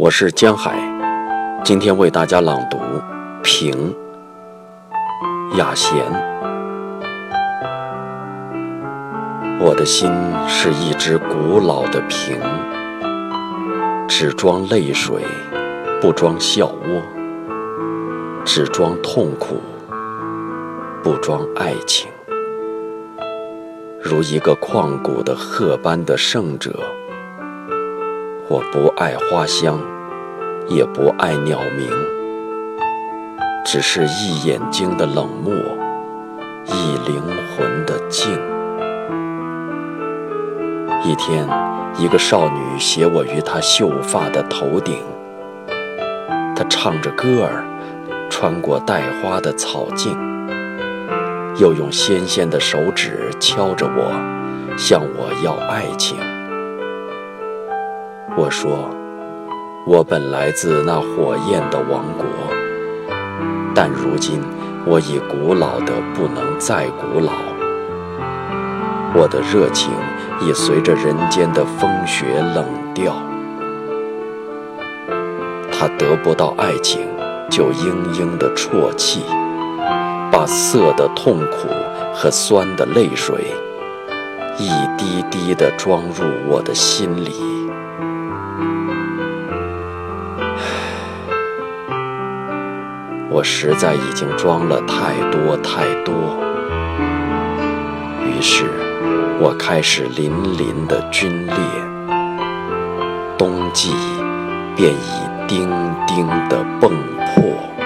我是江海，今天为大家朗读《平》雅贤。我的心是一只古老的瓶，只装泪水，不装笑窝；只装痛苦，不装爱情。如一个旷古的鹤般的圣者，我不爱花香，也不爱鸟鸣，只是一眼睛的冷漠，一灵魂的静。一天，一个少女携我于她秀发的头顶，她唱着歌儿，穿过带花的草径。又用纤纤的手指敲着我，向我要爱情。我说，我本来自那火焰的王国，但如今我已古老的不能再古老。我的热情已随着人间的风雪冷掉。他得不到爱情，就嘤嘤的啜泣。把涩的痛苦和酸的泪水，一滴滴地装入我的心里。我实在已经装了太多太多，于是我开始淋淋的皲裂，冬季便已钉钉的迸破。